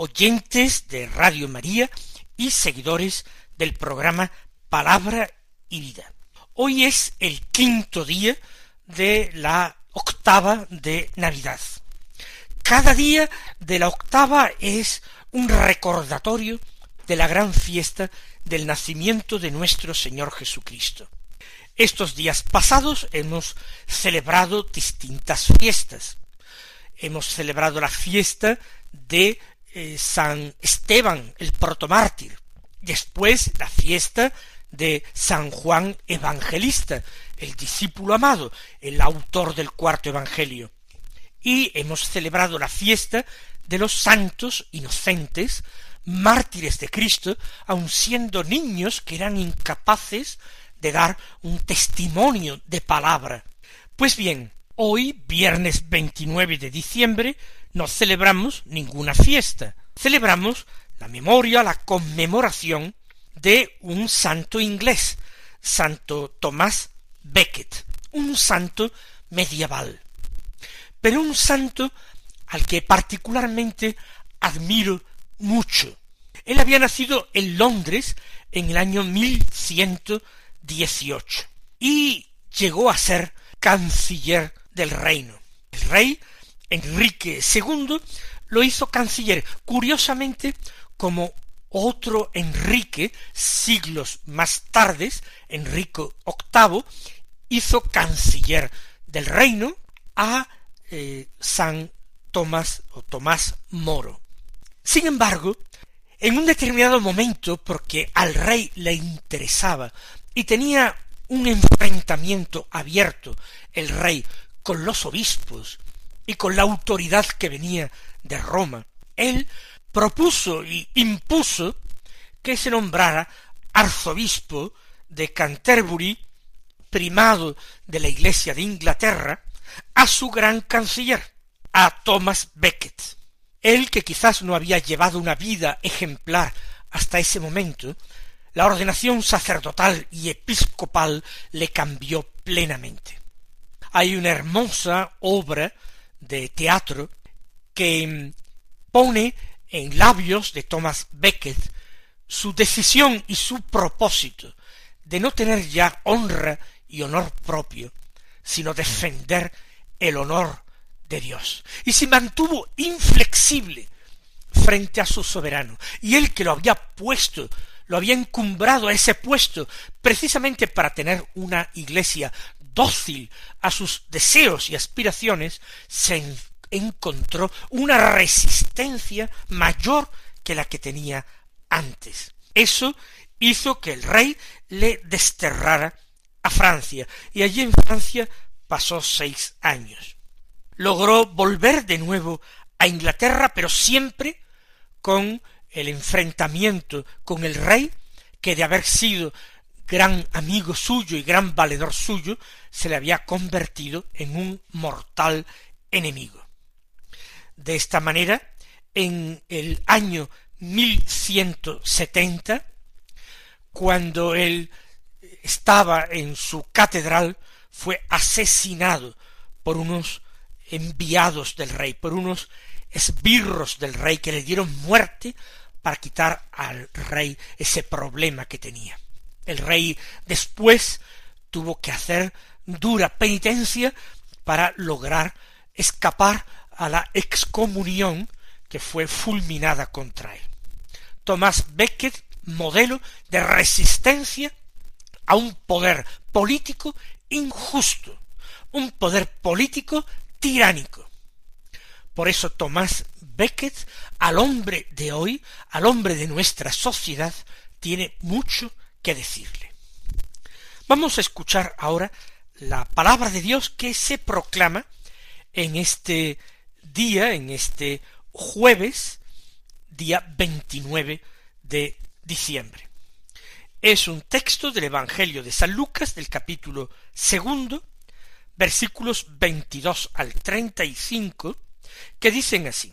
oyentes de Radio María y seguidores del programa Palabra y Vida. Hoy es el quinto día de la octava de Navidad. Cada día de la octava es un recordatorio de la gran fiesta del nacimiento de nuestro Señor Jesucristo. Estos días pasados hemos celebrado distintas fiestas. Hemos celebrado la fiesta de eh, San Esteban, el protomártir. Después la fiesta de San Juan Evangelista, el discípulo amado, el autor del cuarto Evangelio. Y hemos celebrado la fiesta de los santos inocentes, mártires de Cristo, aun siendo niños que eran incapaces de dar un testimonio de palabra. Pues bien, hoy, viernes 29 de diciembre, no celebramos ninguna fiesta. Celebramos la memoria, la conmemoración de un santo inglés, Santo Tomás Becket, un santo medieval, pero un santo al que particularmente admiro mucho. Él había nacido en Londres en el año 1118 y llegó a ser canciller del reino. El rey Enrique II lo hizo canciller, curiosamente como otro Enrique, siglos más tardes, Enrico VIII, hizo canciller del reino a eh, San Tomás o Tomás Moro. Sin embargo, en un determinado momento, porque al rey le interesaba y tenía un enfrentamiento abierto el rey con los obispos y con la autoridad que venía de Roma, él propuso y impuso que se nombrara arzobispo de Canterbury, primado de la Iglesia de Inglaterra, a su gran canciller, a Thomas Becket. Él que quizás no había llevado una vida ejemplar hasta ese momento, la ordenación sacerdotal y episcopal le cambió plenamente. Hay una hermosa obra de teatro que pone en labios de Thomas Becket su decisión y su propósito de no tener ya honra y honor propio, sino defender el honor de Dios. Y se mantuvo inflexible frente a su soberano. Y él que lo había puesto, lo había encumbrado a ese puesto, precisamente para tener una iglesia dócil a sus deseos y aspiraciones, se encontró una resistencia mayor que la que tenía antes. Eso hizo que el rey le desterrara a Francia, y allí en Francia pasó seis años. Logró volver de nuevo a Inglaterra, pero siempre con el enfrentamiento con el rey, que de haber sido gran amigo suyo y gran valedor suyo, se le había convertido en un mortal enemigo. De esta manera, en el año 1170, cuando él estaba en su catedral, fue asesinado por unos enviados del rey, por unos esbirros del rey que le dieron muerte para quitar al rey ese problema que tenía. El rey después tuvo que hacer dura penitencia para lograr escapar a la excomunión que fue fulminada contra él. Tomás Becket, modelo de resistencia a un poder político injusto, un poder político tiránico. Por eso Tomás Becket, al hombre de hoy, al hombre de nuestra sociedad, tiene mucho decirle. Vamos a escuchar ahora la palabra de Dios que se proclama en este día, en este jueves día 29 de diciembre. Es un texto del Evangelio de San Lucas del capítulo segundo, versículos 22 al 35, que dicen así.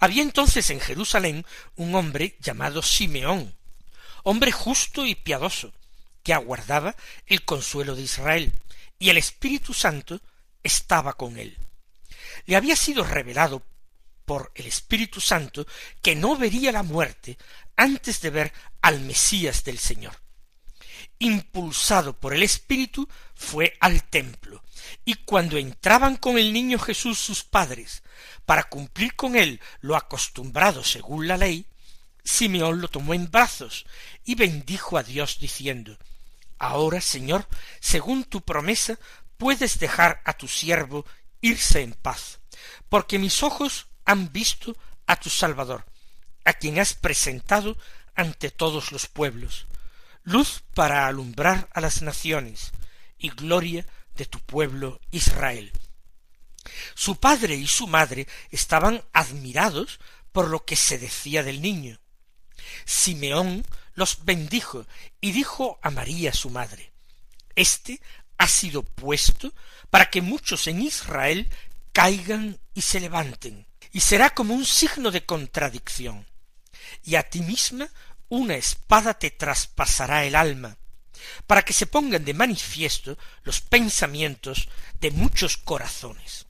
Había entonces en Jerusalén un hombre llamado Simeón, hombre justo y piadoso, que aguardaba el consuelo de Israel, y el Espíritu Santo estaba con él. Le había sido revelado por el Espíritu Santo que no vería la muerte antes de ver al Mesías del Señor. Impulsado por el Espíritu, fue al templo, y cuando entraban con el niño Jesús sus padres, para cumplir con él lo acostumbrado según la ley, Simeón lo tomó en brazos y bendijo a Dios diciendo Ahora, Señor, según tu promesa, puedes dejar a tu siervo irse en paz, porque mis ojos han visto a tu Salvador, a quien has presentado ante todos los pueblos, luz para alumbrar a las naciones y gloria de tu pueblo Israel. Su padre y su madre estaban admirados por lo que se decía del niño. Simeón los bendijo y dijo a María su madre, Este ha sido puesto para que muchos en Israel caigan y se levanten, y será como un signo de contradicción. Y a ti misma una espada te traspasará el alma, para que se pongan de manifiesto los pensamientos de muchos corazones.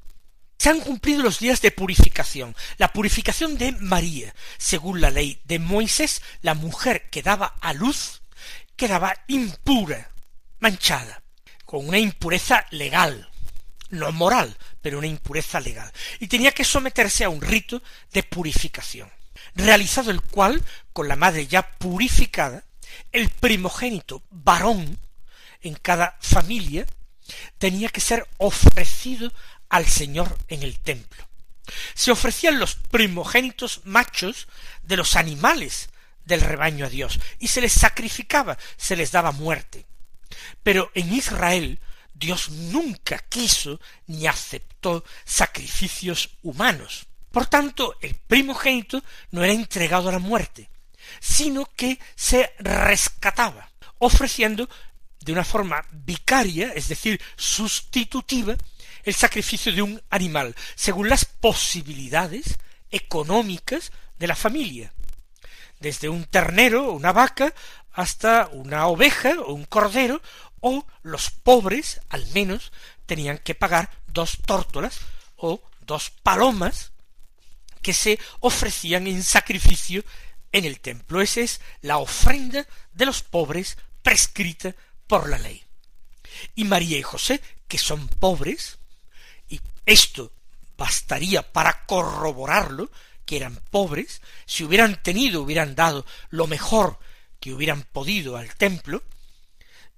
Se han cumplido los días de purificación, la purificación de María. Según la ley de Moisés, la mujer que daba a luz quedaba impura, manchada, con una impureza legal, no moral, pero una impureza legal, y tenía que someterse a un rito de purificación, realizado el cual, con la madre ya purificada, el primogénito varón en cada familia tenía que ser ofrecido al Señor en el templo. Se ofrecían los primogénitos machos de los animales del rebaño a Dios, y se les sacrificaba, se les daba muerte. Pero en Israel Dios nunca quiso ni aceptó sacrificios humanos. Por tanto, el primogénito no era entregado a la muerte, sino que se rescataba, ofreciendo de una forma vicaria, es decir, sustitutiva, el sacrificio de un animal, según las posibilidades económicas de la familia. Desde un ternero o una vaca hasta una oveja o un cordero, o los pobres, al menos, tenían que pagar dos tórtolas o dos palomas que se ofrecían en sacrificio en el templo. Esa es la ofrenda de los pobres prescrita por la ley. Y María y José, que son pobres, esto bastaría para corroborarlo, que eran pobres, si hubieran tenido, hubieran dado lo mejor que hubieran podido al templo,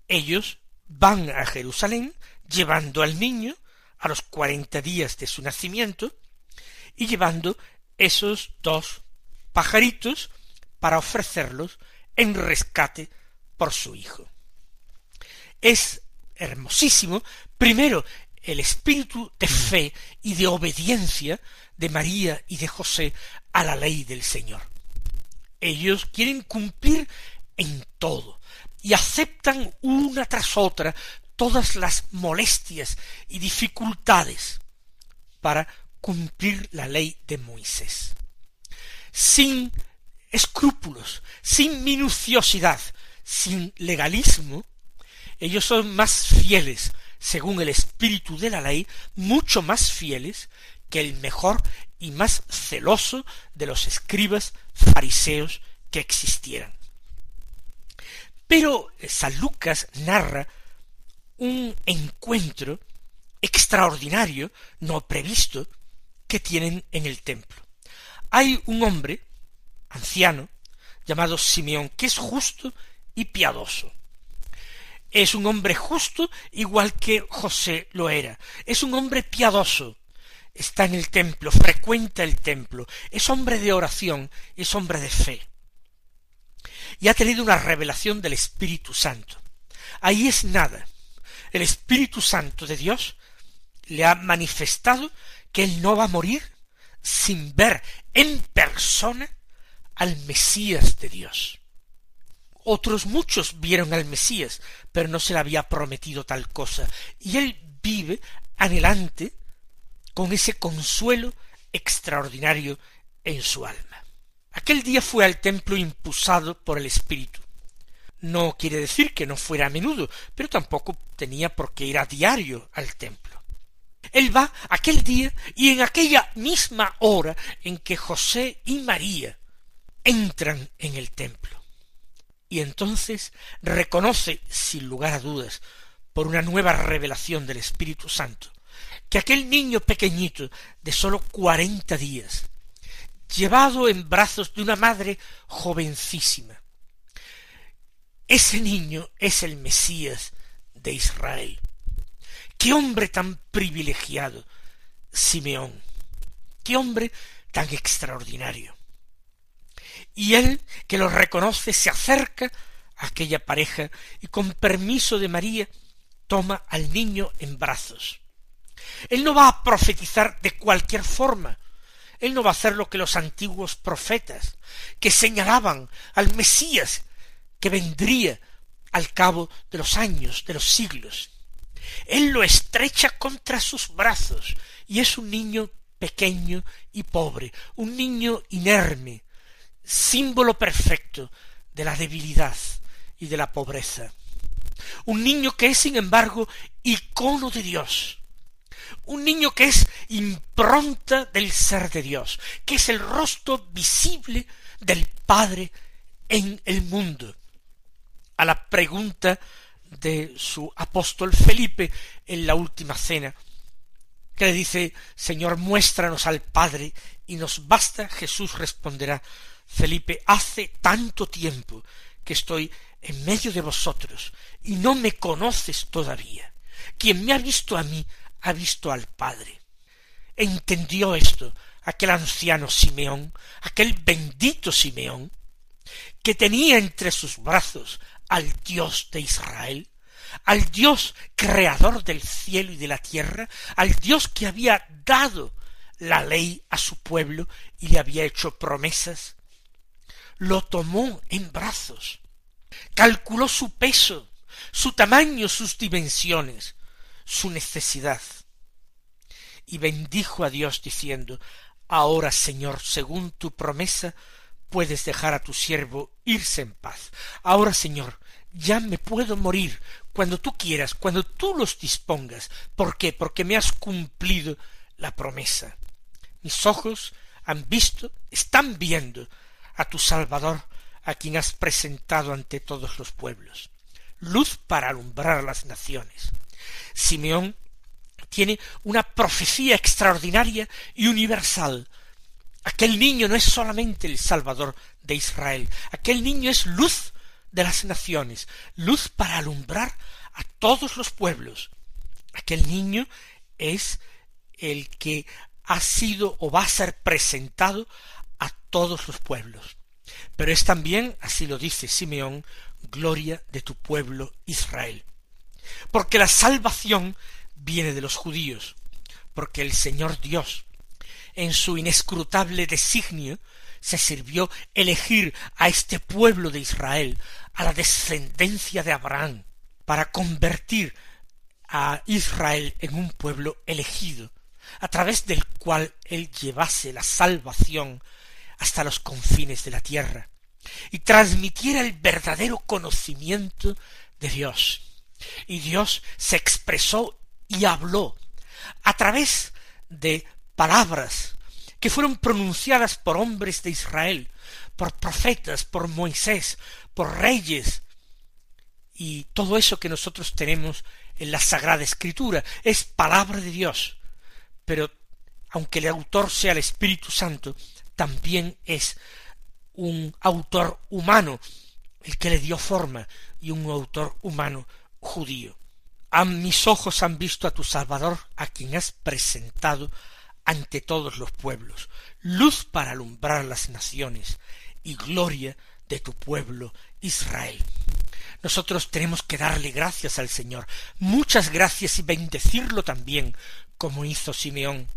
ellos van a Jerusalén llevando al niño a los cuarenta días de su nacimiento y llevando esos dos pajaritos para ofrecerlos en rescate por su hijo. Es hermosísimo, primero, el espíritu de fe y de obediencia de María y de José a la ley del Señor. Ellos quieren cumplir en todo y aceptan una tras otra todas las molestias y dificultades para cumplir la ley de Moisés. Sin escrúpulos, sin minuciosidad, sin legalismo, ellos son más fieles según el espíritu de la ley, mucho más fieles que el mejor y más celoso de los escribas fariseos que existieran. Pero San Lucas narra un encuentro extraordinario, no previsto, que tienen en el templo. Hay un hombre anciano, llamado Simeón, que es justo y piadoso. Es un hombre justo igual que José lo era. Es un hombre piadoso. Está en el templo, frecuenta el templo. Es hombre de oración, es hombre de fe. Y ha tenido una revelación del Espíritu Santo. Ahí es nada. El Espíritu Santo de Dios le ha manifestado que él no va a morir sin ver en persona al Mesías de Dios. Otros muchos vieron al Mesías, pero no se le había prometido tal cosa, y él vive anhelante con ese consuelo extraordinario en su alma. Aquel día fue al templo impulsado por el Espíritu. No quiere decir que no fuera a menudo, pero tampoco tenía por qué ir a diario al templo. Él va aquel día y en aquella misma hora en que José y María entran en el templo. Y entonces reconoce, sin lugar a dudas, por una nueva revelación del Espíritu Santo, que aquel niño pequeñito de sólo cuarenta días, llevado en brazos de una madre jovencísima, ese niño es el Mesías de Israel. Qué hombre tan privilegiado, Simeón. Qué hombre tan extraordinario. Y él, que lo reconoce, se acerca a aquella pareja y con permiso de María toma al niño en brazos. Él no va a profetizar de cualquier forma. Él no va a hacer lo que los antiguos profetas, que señalaban al Mesías que vendría al cabo de los años, de los siglos. Él lo estrecha contra sus brazos y es un niño pequeño y pobre, un niño inerme, símbolo perfecto de la debilidad y de la pobreza. Un niño que es, sin embargo, icono de Dios. Un niño que es impronta del ser de Dios, que es el rostro visible del Padre en el mundo, a la pregunta de su apóstol Felipe en la última cena, que le dice Señor, muéstranos al Padre y nos basta, Jesús responderá Felipe, hace tanto tiempo que estoy en medio de vosotros y no me conoces todavía. Quien me ha visto a mí ha visto al Padre. Entendió esto aquel anciano Simeón, aquel bendito Simeón, que tenía entre sus brazos al Dios de Israel, al Dios creador del cielo y de la tierra, al Dios que había dado la ley a su pueblo y le había hecho promesas, lo tomó en brazos, calculó su peso, su tamaño, sus dimensiones, su necesidad, y bendijo a Dios diciendo, Ahora, Señor, según tu promesa, puedes dejar a tu siervo irse en paz. Ahora, Señor, ya me puedo morir cuando tú quieras, cuando tú los dispongas. ¿Por qué? Porque me has cumplido la promesa. Mis ojos han visto, están viendo a tu Salvador, a quien has presentado ante todos los pueblos. Luz para alumbrar las naciones. Simeón tiene una profecía extraordinaria y universal Aquel niño no es solamente el Salvador de Israel, aquel niño es luz de las naciones, luz para alumbrar a todos los pueblos. Aquel niño es el que ha sido o va a ser presentado todos los pueblos. Pero es también, así lo dice Simeón, gloria de tu pueblo Israel. Porque la salvación viene de los judíos, porque el Señor Dios en su inescrutable designio, se sirvió elegir a este pueblo de Israel, a la descendencia de Abraham, para convertir a Israel en un pueblo elegido, a través del cual él llevase la salvación hasta los confines de la tierra, y transmitiera el verdadero conocimiento de Dios. Y Dios se expresó y habló a través de palabras que fueron pronunciadas por hombres de Israel, por profetas, por Moisés, por reyes, y todo eso que nosotros tenemos en la Sagrada Escritura es palabra de Dios, pero aunque el autor sea el Espíritu Santo, también es un autor humano, el que le dio forma, y un autor humano judío. A mis ojos han visto a tu Salvador, a quien has presentado ante todos los pueblos, luz para alumbrar las naciones y gloria de tu pueblo Israel. Nosotros tenemos que darle gracias al Señor, muchas gracias y bendecirlo también, como hizo Simeón,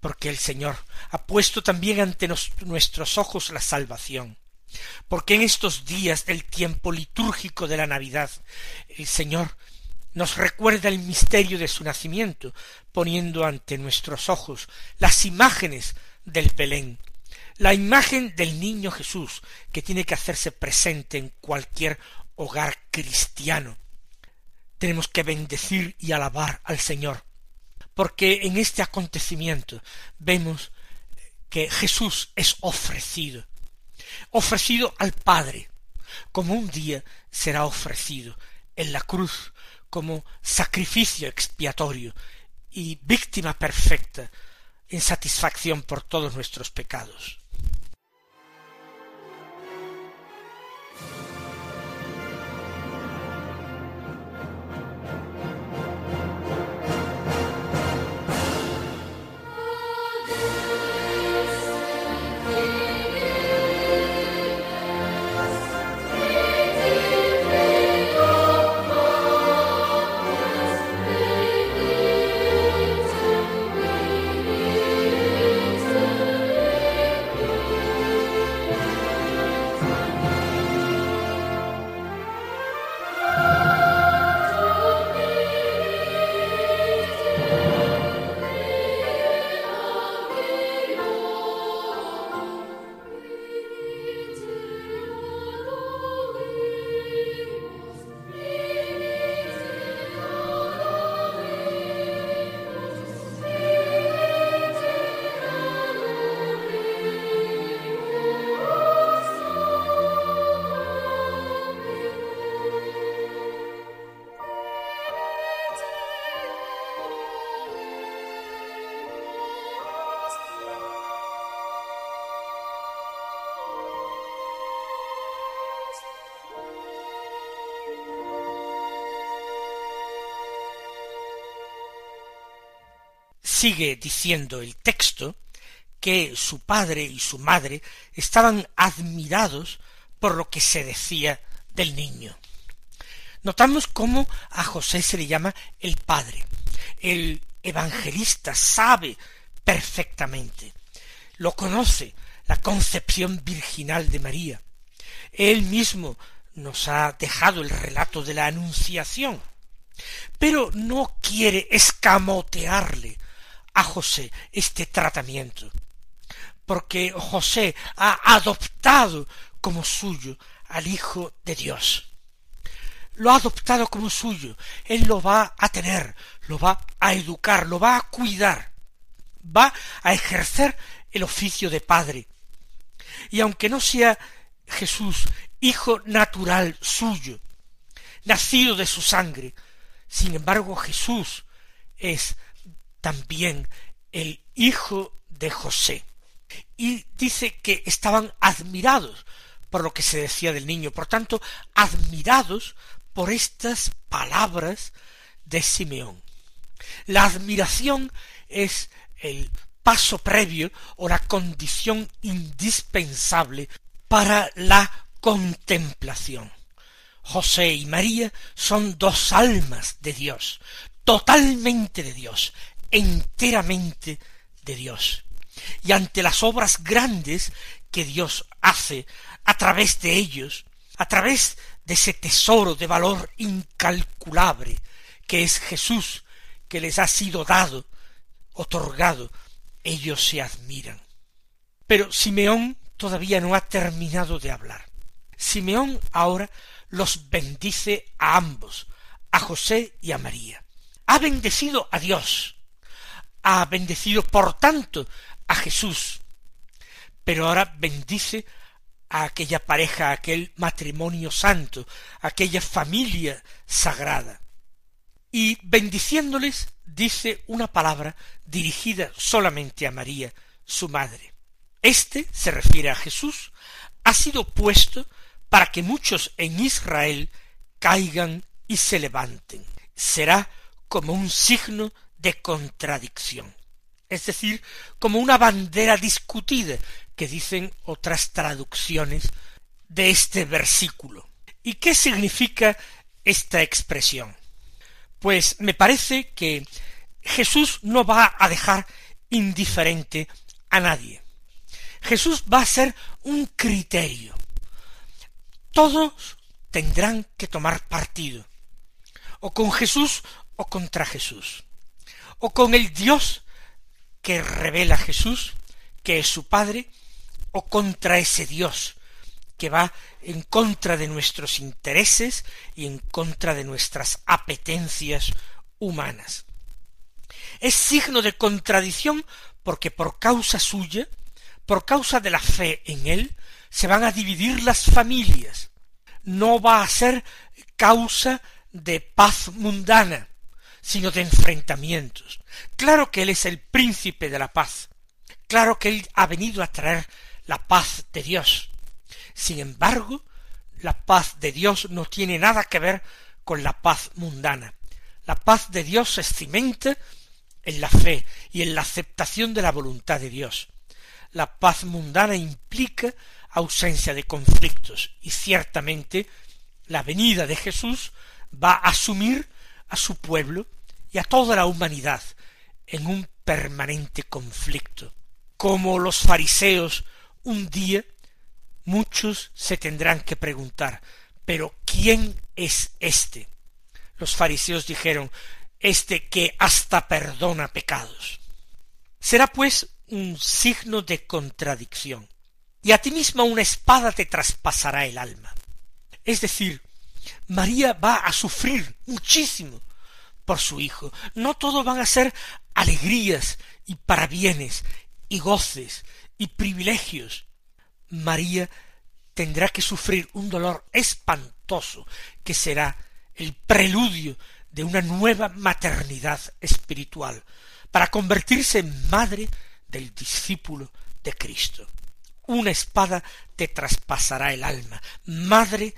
porque el Señor ha puesto también ante nuestros ojos la salvación, porque en estos días del tiempo litúrgico de la Navidad el Señor nos recuerda el misterio de su nacimiento, poniendo ante nuestros ojos las imágenes del Belén, la imagen del niño Jesús, que tiene que hacerse presente en cualquier hogar cristiano. Tenemos que bendecir y alabar al Señor, porque en este acontecimiento vemos que Jesús es ofrecido, ofrecido al Padre, como un día será ofrecido en la cruz como sacrificio expiatorio y víctima perfecta en satisfacción por todos nuestros pecados. Sigue diciendo el texto que su padre y su madre estaban admirados por lo que se decía del niño. Notamos cómo a José se le llama el padre. El evangelista sabe perfectamente, lo conoce, la concepción virginal de María. Él mismo nos ha dejado el relato de la Anunciación, pero no quiere escamotearle a José este tratamiento, porque José ha adoptado como suyo al Hijo de Dios. Lo ha adoptado como suyo, él lo va a tener, lo va a educar, lo va a cuidar, va a ejercer el oficio de padre. Y aunque no sea Jesús hijo natural suyo, nacido de su sangre, sin embargo Jesús es también el hijo de José. Y dice que estaban admirados por lo que se decía del niño, por tanto, admirados por estas palabras de Simeón. La admiración es el paso previo o la condición indispensable para la contemplación. José y María son dos almas de Dios, totalmente de Dios, enteramente de Dios. Y ante las obras grandes que Dios hace a través de ellos, a través de ese tesoro de valor incalculable que es Jesús, que les ha sido dado, otorgado, ellos se admiran. Pero Simeón todavía no ha terminado de hablar. Simeón ahora los bendice a ambos, a José y a María. Ha bendecido a Dios, ha bendecido por tanto a Jesús, pero ahora bendice a aquella pareja, a aquel matrimonio santo, a aquella familia sagrada. Y bendiciéndoles dice una palabra dirigida solamente a María, su madre. Este se refiere a Jesús, ha sido puesto para que muchos en Israel caigan y se levanten. Será como un signo de contradicción, es decir, como una bandera discutida que dicen otras traducciones de este versículo. ¿Y qué significa esta expresión? Pues me parece que Jesús no va a dejar indiferente a nadie. Jesús va a ser un criterio. Todos tendrán que tomar partido, o con Jesús o contra Jesús, o con el Dios que revela Jesús, que es su Padre, o contra ese Dios que va en contra de nuestros intereses y en contra de nuestras apetencias humanas. Es signo de contradicción porque por causa suya, por causa de la fe en él, se van a dividir las familias. No va a ser causa de paz mundana, sino de enfrentamientos. Claro que Él es el príncipe de la paz. Claro que Él ha venido a traer la paz de Dios. Sin embargo, la paz de Dios no tiene nada que ver con la paz mundana. La paz de Dios se cimenta en la fe y en la aceptación de la voluntad de Dios. La paz mundana implica ausencia de conflictos y ciertamente la venida de Jesús va a asumir a su pueblo y a toda la humanidad en un permanente conflicto. Como los fariseos un día muchos se tendrán que preguntar pero ¿quién es éste? Los fariseos dijeron este que hasta perdona pecados. Será pues un signo de contradicción, y a ti misma una espada te traspasará el alma. Es decir, María va a sufrir muchísimo por su hijo. No todo van a ser alegrías y parabienes y goces y privilegios. María tendrá que sufrir un dolor espantoso que será el preludio de una nueva maternidad espiritual para convertirse en madre del discípulo de Cristo. Una espada te traspasará el alma, madre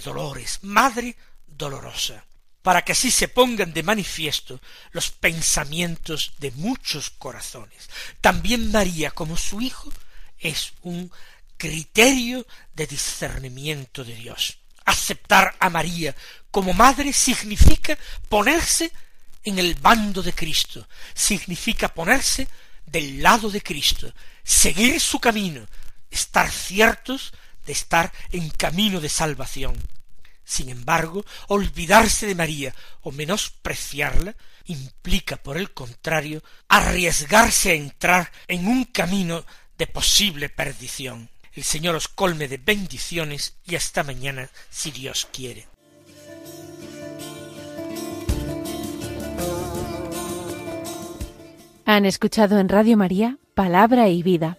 dolores, madre dolorosa para que así se pongan de manifiesto los pensamientos de muchos corazones. También María, como su hijo, es un criterio de discernimiento de Dios. Aceptar a María como madre significa ponerse en el bando de Cristo, significa ponerse del lado de Cristo, seguir su camino, estar ciertos de estar en camino de salvación. Sin embargo, olvidarse de María o menospreciarla implica, por el contrario, arriesgarse a entrar en un camino de posible perdición. El Señor os colme de bendiciones y hasta mañana, si Dios quiere. Han escuchado en Radio María Palabra y Vida